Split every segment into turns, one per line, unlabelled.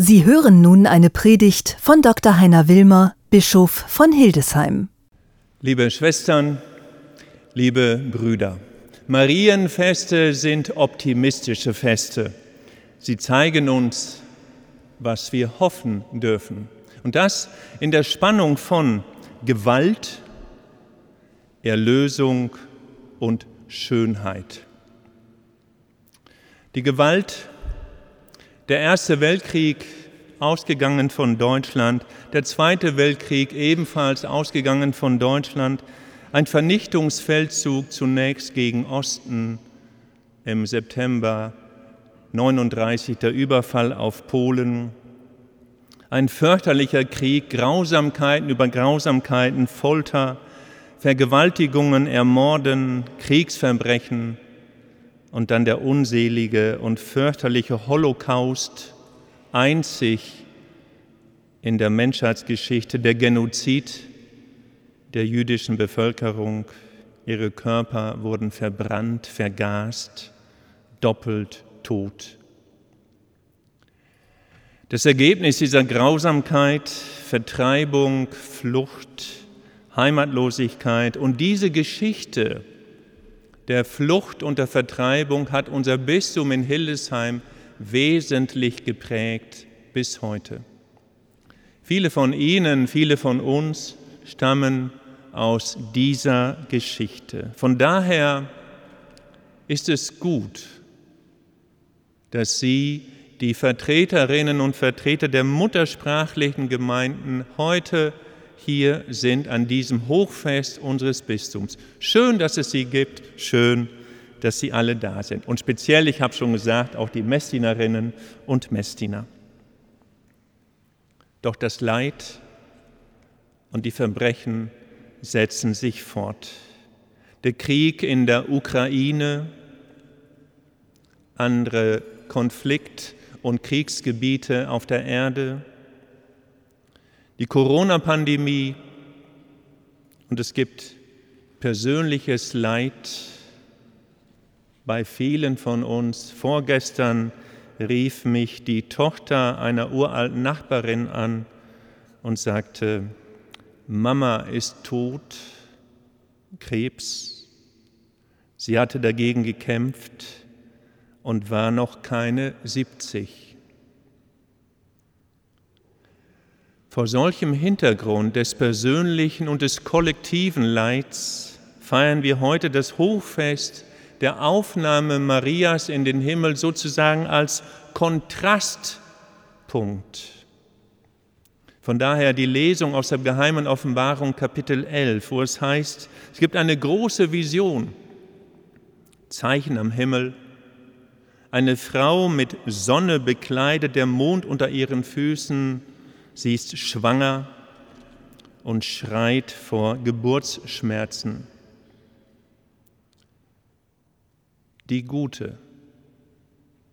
Sie hören nun eine Predigt von Dr. Heiner Wilmer, Bischof von Hildesheim.
Liebe Schwestern, liebe Brüder, Marienfeste sind optimistische Feste. Sie zeigen uns, was wir hoffen dürfen. Und das in der Spannung von Gewalt, Erlösung und Schönheit. Die Gewalt, der Erste Weltkrieg ausgegangen von Deutschland, der Zweite Weltkrieg ebenfalls ausgegangen von Deutschland, ein Vernichtungsfeldzug zunächst gegen Osten im September 39, der Überfall auf Polen, ein fürchterlicher Krieg, Grausamkeiten über Grausamkeiten, Folter, Vergewaltigungen, Ermorden, Kriegsverbrechen und dann der unselige und fürchterliche Holocaust, einzig in der Menschheitsgeschichte, der Genozid der jüdischen Bevölkerung. Ihre Körper wurden verbrannt, vergast, doppelt tot. Das Ergebnis dieser Grausamkeit, Vertreibung, Flucht, Heimatlosigkeit und diese Geschichte der Flucht und der Vertreibung hat unser Bistum in Hildesheim wesentlich geprägt bis heute. Viele von Ihnen, viele von uns stammen aus dieser Geschichte. Von daher ist es gut, dass Sie, die Vertreterinnen und Vertreter der muttersprachlichen Gemeinden, heute hier sind an diesem Hochfest unseres Bistums. Schön, dass es Sie gibt, schön, dass Sie alle da sind. Und speziell, ich habe schon gesagt, auch die Messdinerinnen und Messdiener. Doch das Leid und die Verbrechen setzen sich fort. Der Krieg in der Ukraine, andere Konflikt- und Kriegsgebiete auf der Erde, die Corona-Pandemie und es gibt persönliches Leid bei vielen von uns. Vorgestern rief mich die Tochter einer uralten Nachbarin an und sagte, Mama ist tot, Krebs. Sie hatte dagegen gekämpft und war noch keine 70. Vor solchem Hintergrund des persönlichen und des kollektiven Leids feiern wir heute das Hochfest der Aufnahme Marias in den Himmel sozusagen als Kontrastpunkt. Von daher die Lesung aus der geheimen Offenbarung Kapitel 11, wo es heißt, es gibt eine große Vision, Zeichen am Himmel, eine Frau mit Sonne bekleidet, der Mond unter ihren Füßen, sie ist schwanger und schreit vor Geburtsschmerzen. Die Gute,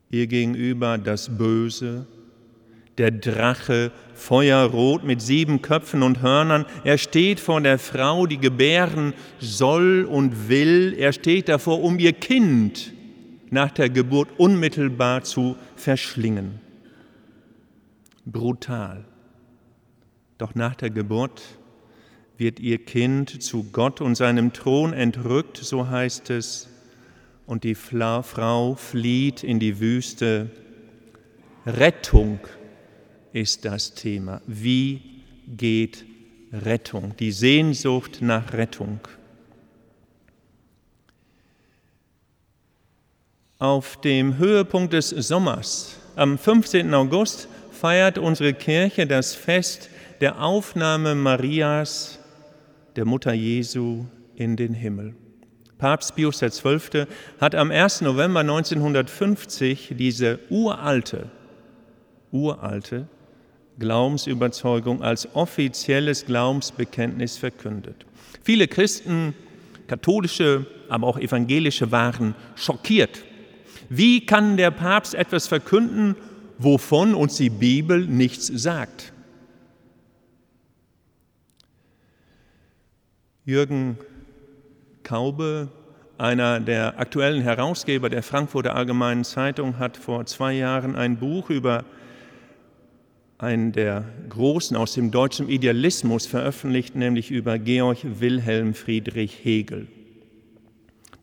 ihr gegenüber das Böse, der Drache, feuerrot mit sieben Köpfen und Hörnern. Er steht vor der Frau, die gebären soll und will. Er steht davor, um ihr Kind nach der Geburt unmittelbar zu verschlingen. Brutal. Doch nach der Geburt wird ihr Kind zu Gott und seinem Thron entrückt, so heißt es, und die Frau flieht in die Wüste. Rettung ist das Thema. Wie geht Rettung? Die Sehnsucht nach Rettung. Auf dem Höhepunkt des Sommers, am 15. August, feiert unsere Kirche das Fest der Aufnahme Marias, der Mutter Jesu, in den Himmel. Papst Pius XII. hat am 1. November 1950 diese uralte, uralte Glaubensüberzeugung als offizielles Glaubensbekenntnis verkündet. Viele Christen, katholische, aber auch evangelische waren schockiert. Wie kann der Papst etwas verkünden, wovon uns die Bibel nichts sagt? Jürgen Kaube, einer der aktuellen Herausgeber der Frankfurter Allgemeinen Zeitung, hat vor zwei Jahren ein Buch über einen der Großen aus dem deutschen Idealismus veröffentlicht, nämlich über Georg Wilhelm Friedrich Hegel.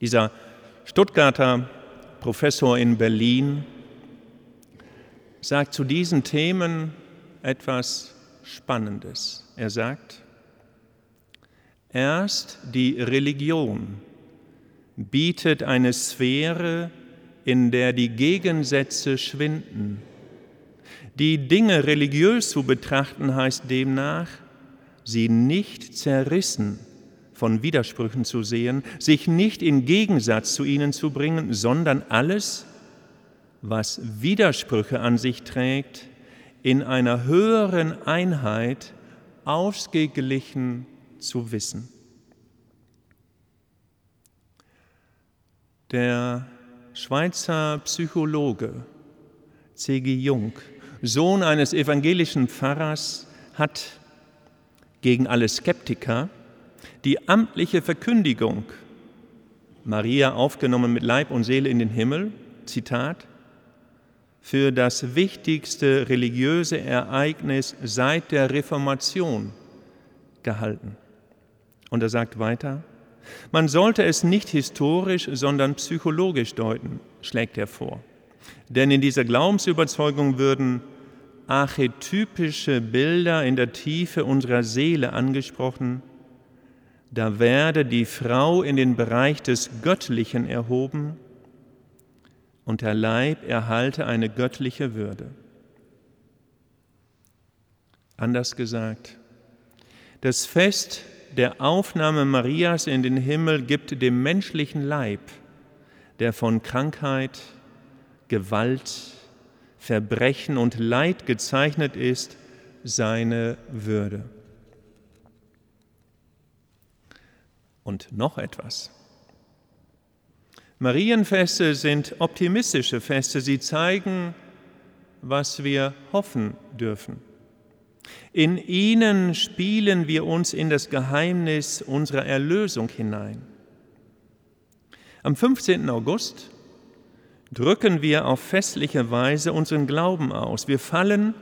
Dieser Stuttgarter Professor in Berlin sagt zu diesen Themen etwas Spannendes. Er sagt, erst die Religion bietet eine Sphäre, in der die Gegensätze schwinden. Die Dinge religiös zu betrachten heißt demnach, sie nicht zerrissen von Widersprüchen zu sehen, sich nicht in Gegensatz zu ihnen zu bringen, sondern alles, was Widersprüche an sich trägt, in einer höheren Einheit ausgeglichen zu wissen. Der Schweizer Psychologe C.G. Jung Sohn eines evangelischen Pfarrers, hat gegen alle Skeptiker die amtliche Verkündigung, Maria aufgenommen mit Leib und Seele in den Himmel, Zitat, für das wichtigste religiöse Ereignis seit der Reformation gehalten. Und er sagt weiter, man sollte es nicht historisch, sondern psychologisch deuten, schlägt er vor. Denn in dieser Glaubensüberzeugung würden archetypische Bilder in der Tiefe unserer Seele angesprochen, da werde die Frau in den Bereich des Göttlichen erhoben und der Leib erhalte eine göttliche Würde. Anders gesagt, das Fest der Aufnahme Marias in den Himmel gibt dem menschlichen Leib, der von Krankheit, Gewalt, Verbrechen und Leid gezeichnet ist, seine Würde. Und noch etwas. Marienfeste sind optimistische Feste. Sie zeigen, was wir hoffen dürfen. In ihnen spielen wir uns in das Geheimnis unserer Erlösung hinein. Am 15. August drücken wir auf festliche Weise unseren Glauben aus. Wir fallen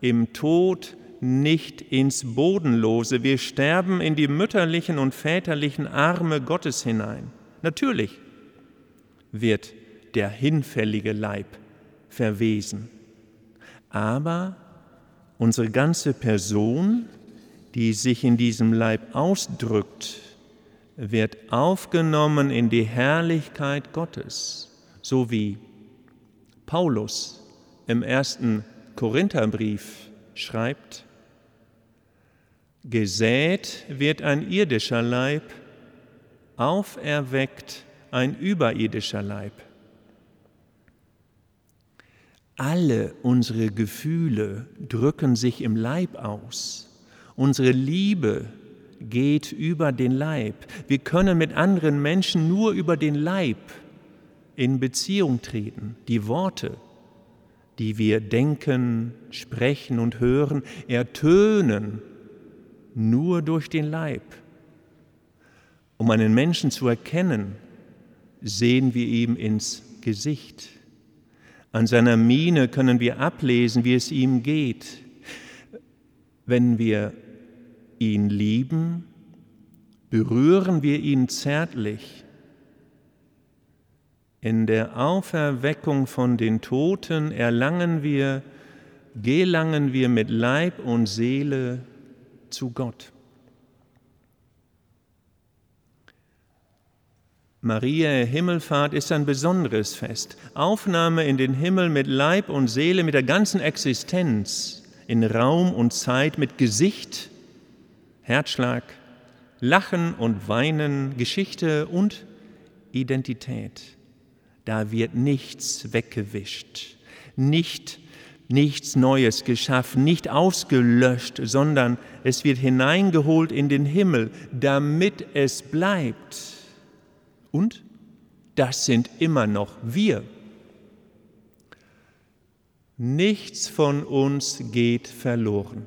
im Tod nicht ins Bodenlose. Wir sterben in die mütterlichen und väterlichen Arme Gottes hinein. Natürlich wird der hinfällige Leib verwesen. Aber unsere ganze Person, die sich in diesem Leib ausdrückt, wird aufgenommen in die Herrlichkeit Gottes so wie Paulus im ersten Korintherbrief schreibt, gesät wird ein irdischer Leib, auferweckt ein überirdischer Leib. Alle unsere Gefühle drücken sich im Leib aus. Unsere Liebe geht über den Leib. Wir können mit anderen Menschen nur über den Leib in Beziehung treten. Die Worte, die wir denken, sprechen und hören, ertönen nur durch den Leib. Um einen Menschen zu erkennen, sehen wir ihm ins Gesicht. An seiner Miene können wir ablesen, wie es ihm geht. Wenn wir ihn lieben, berühren wir ihn zärtlich in der Auferweckung von den Toten erlangen wir, gelangen wir mit Leib und Seele zu Gott. Maria Himmelfahrt ist ein besonderes Fest. Aufnahme in den Himmel mit Leib und Seele, mit der ganzen Existenz, in Raum und Zeit, mit Gesicht, Herzschlag, Lachen und Weinen, Geschichte und Identität da wird nichts weggewischt, nicht, nichts Neues geschaffen, nicht ausgelöscht, sondern es wird hineingeholt in den Himmel, damit es bleibt. Und das sind immer noch wir. Nichts von uns geht verloren.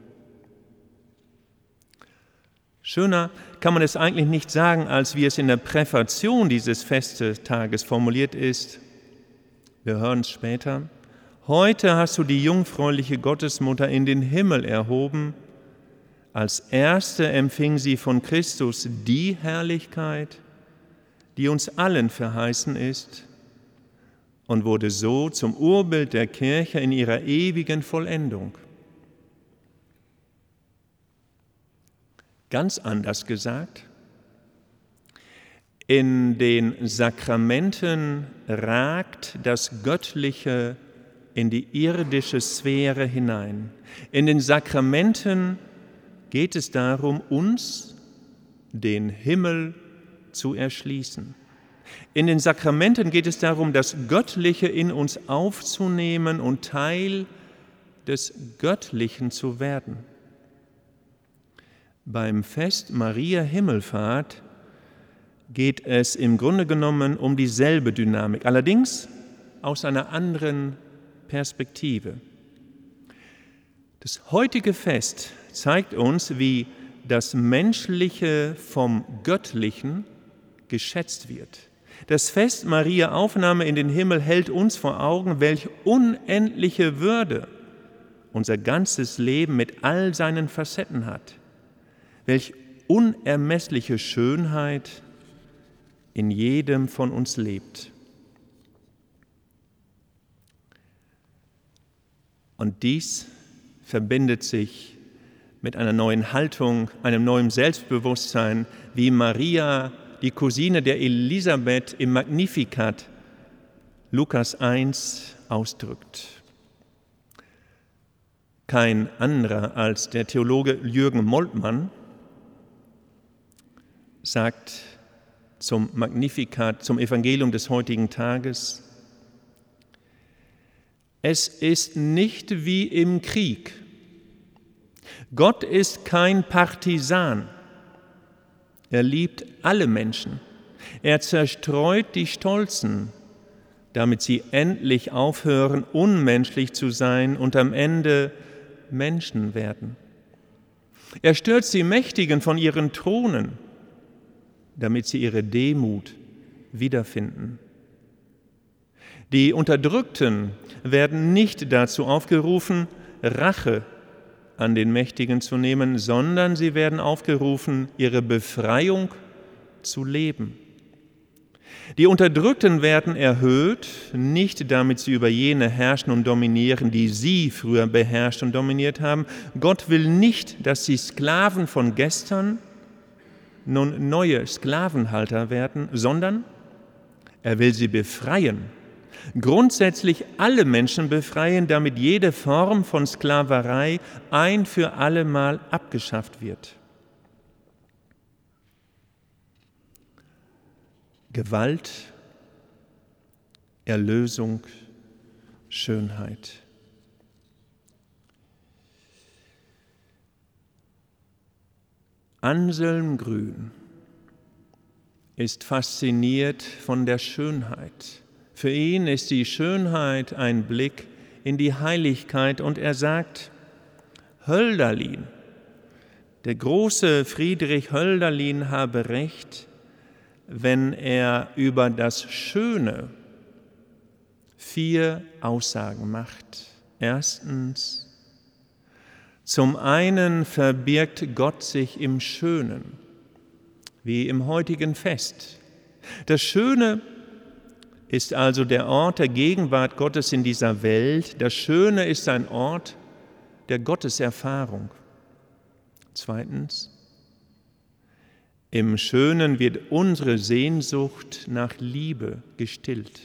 Schöner kann man es eigentlich nicht sagen, als wie es in der Präfation dieses Festetages formuliert ist. Wir hören es später. Heute hast du die jungfräuliche Gottesmutter in den Himmel erhoben. Als erste empfing sie von Christus die Herrlichkeit, die uns allen verheißen ist, und wurde so zum Urbild der Kirche in ihrer ewigen Vollendung. Ganz anders gesagt, in den Sakramenten ragt das Göttliche in die irdische Sphäre hinein. In den Sakramenten geht es darum, uns den Himmel zu erschließen. In den Sakramenten geht es darum, das Göttliche in uns aufzunehmen und Teil des Göttlichen zu werden. Beim Fest Maria Himmelfahrt geht es im Grunde genommen um dieselbe Dynamik, allerdings aus einer anderen Perspektive. Das heutige Fest zeigt uns, wie das Menschliche vom Göttlichen geschätzt wird. Das Fest Maria Aufnahme in den Himmel hält uns vor Augen, welch unendliche Würde unser ganzes Leben mit all seinen Facetten hat, welch unermessliche Schönheit in jedem von uns lebt. Und dies verbindet sich mit einer neuen Haltung, einem neuen Selbstbewusstsein, wie Maria, die Cousine der Elisabeth im Magnificat, Lukas 1 ausdrückt. Kein anderer als der Theologe Jürgen Moltmann sagt zum Magnificat, zum Evangelium des heutigen Tages, es ist nicht wie im Krieg. Gott ist kein Partisan. Er liebt alle Menschen. Er zerstreut die Stolzen, damit sie endlich aufhören, unmenschlich zu sein und am Ende Menschen werden. Er stürzt die Mächtigen von ihren Thronen, damit sie ihre Demut wiederfinden. Die Unterdrückten werden nicht dazu aufgerufen, Rache an den Mächtigen zu nehmen, sondern sie werden aufgerufen, ihre Befreiung zu leben. Die Unterdrückten werden erhöht, nicht damit sie über jene herrschen und dominieren, die sie früher beherrscht und dominiert haben. Gott will nicht, dass die Sklaven von gestern nun neue Sklavenhalter werden, sondern er will sie befreien grundsätzlich alle Menschen befreien, damit jede Form von Sklaverei ein für allemal abgeschafft wird. Gewalt, Erlösung, Schönheit. Anselm Grün ist fasziniert von der Schönheit für ihn ist die Schönheit ein Blick in die Heiligkeit und er sagt, Hölderlin, der große Friedrich Hölderlin habe recht, wenn er über das Schöne vier Aussagen macht. Erstens, zum einen verbirgt Gott sich im Schönen, wie im heutigen Fest. Das Schöne ist also der Ort der Gegenwart Gottes in dieser Welt. Das Schöne ist ein Ort der Gotteserfahrung. Zweitens, im Schönen wird unsere Sehnsucht nach Liebe gestillt.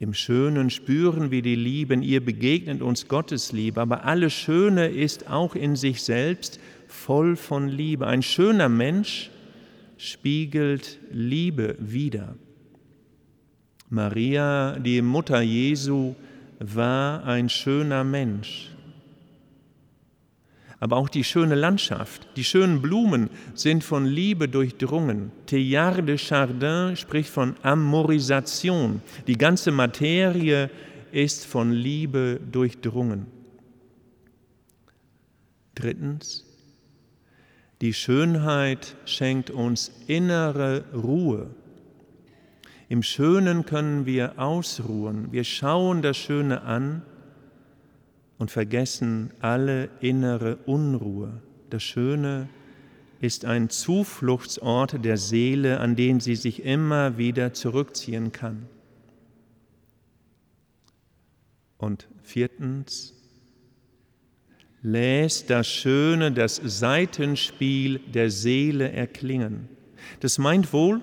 Im Schönen spüren wir die Liebe, in ihr begegnet uns Gottes Liebe, aber alles Schöne ist auch in sich selbst voll von Liebe. Ein schöner Mensch spiegelt Liebe wider. Maria, die Mutter Jesu, war ein schöner Mensch. Aber auch die schöne Landschaft, die schönen Blumen sind von Liebe durchdrungen. Teilhard de Chardin spricht von Amorisation. Die ganze Materie ist von Liebe durchdrungen. Drittens, die Schönheit schenkt uns innere Ruhe. Im Schönen können wir ausruhen. Wir schauen das Schöne an und vergessen alle innere Unruhe. Das Schöne ist ein Zufluchtsort der Seele, an den sie sich immer wieder zurückziehen kann. Und viertens, lässt das Schöne, das Seitenspiel der Seele erklingen. Das meint wohl,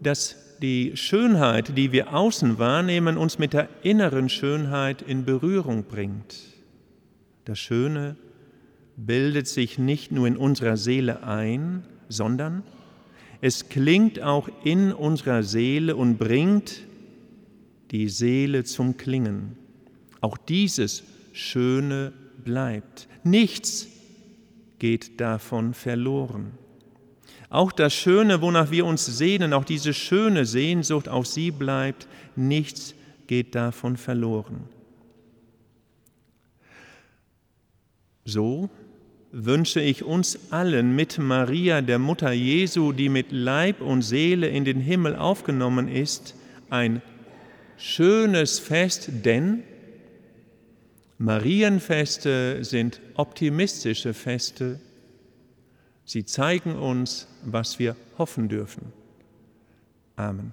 dass die Schönheit, die wir außen wahrnehmen, uns mit der inneren Schönheit in Berührung bringt. Das Schöne bildet sich nicht nur in unserer Seele ein, sondern es klingt auch in unserer Seele und bringt die Seele zum Klingen. Auch dieses Schöne bleibt. Nichts geht davon verloren. Auch das Schöne, wonach wir uns sehnen, auch diese schöne Sehnsucht, auch sie bleibt, nichts geht davon verloren. So wünsche ich uns allen mit Maria, der Mutter Jesu, die mit Leib und Seele in den Himmel aufgenommen ist, ein schönes Fest, denn Marienfeste sind optimistische Feste. Sie zeigen uns, was wir hoffen dürfen. Amen.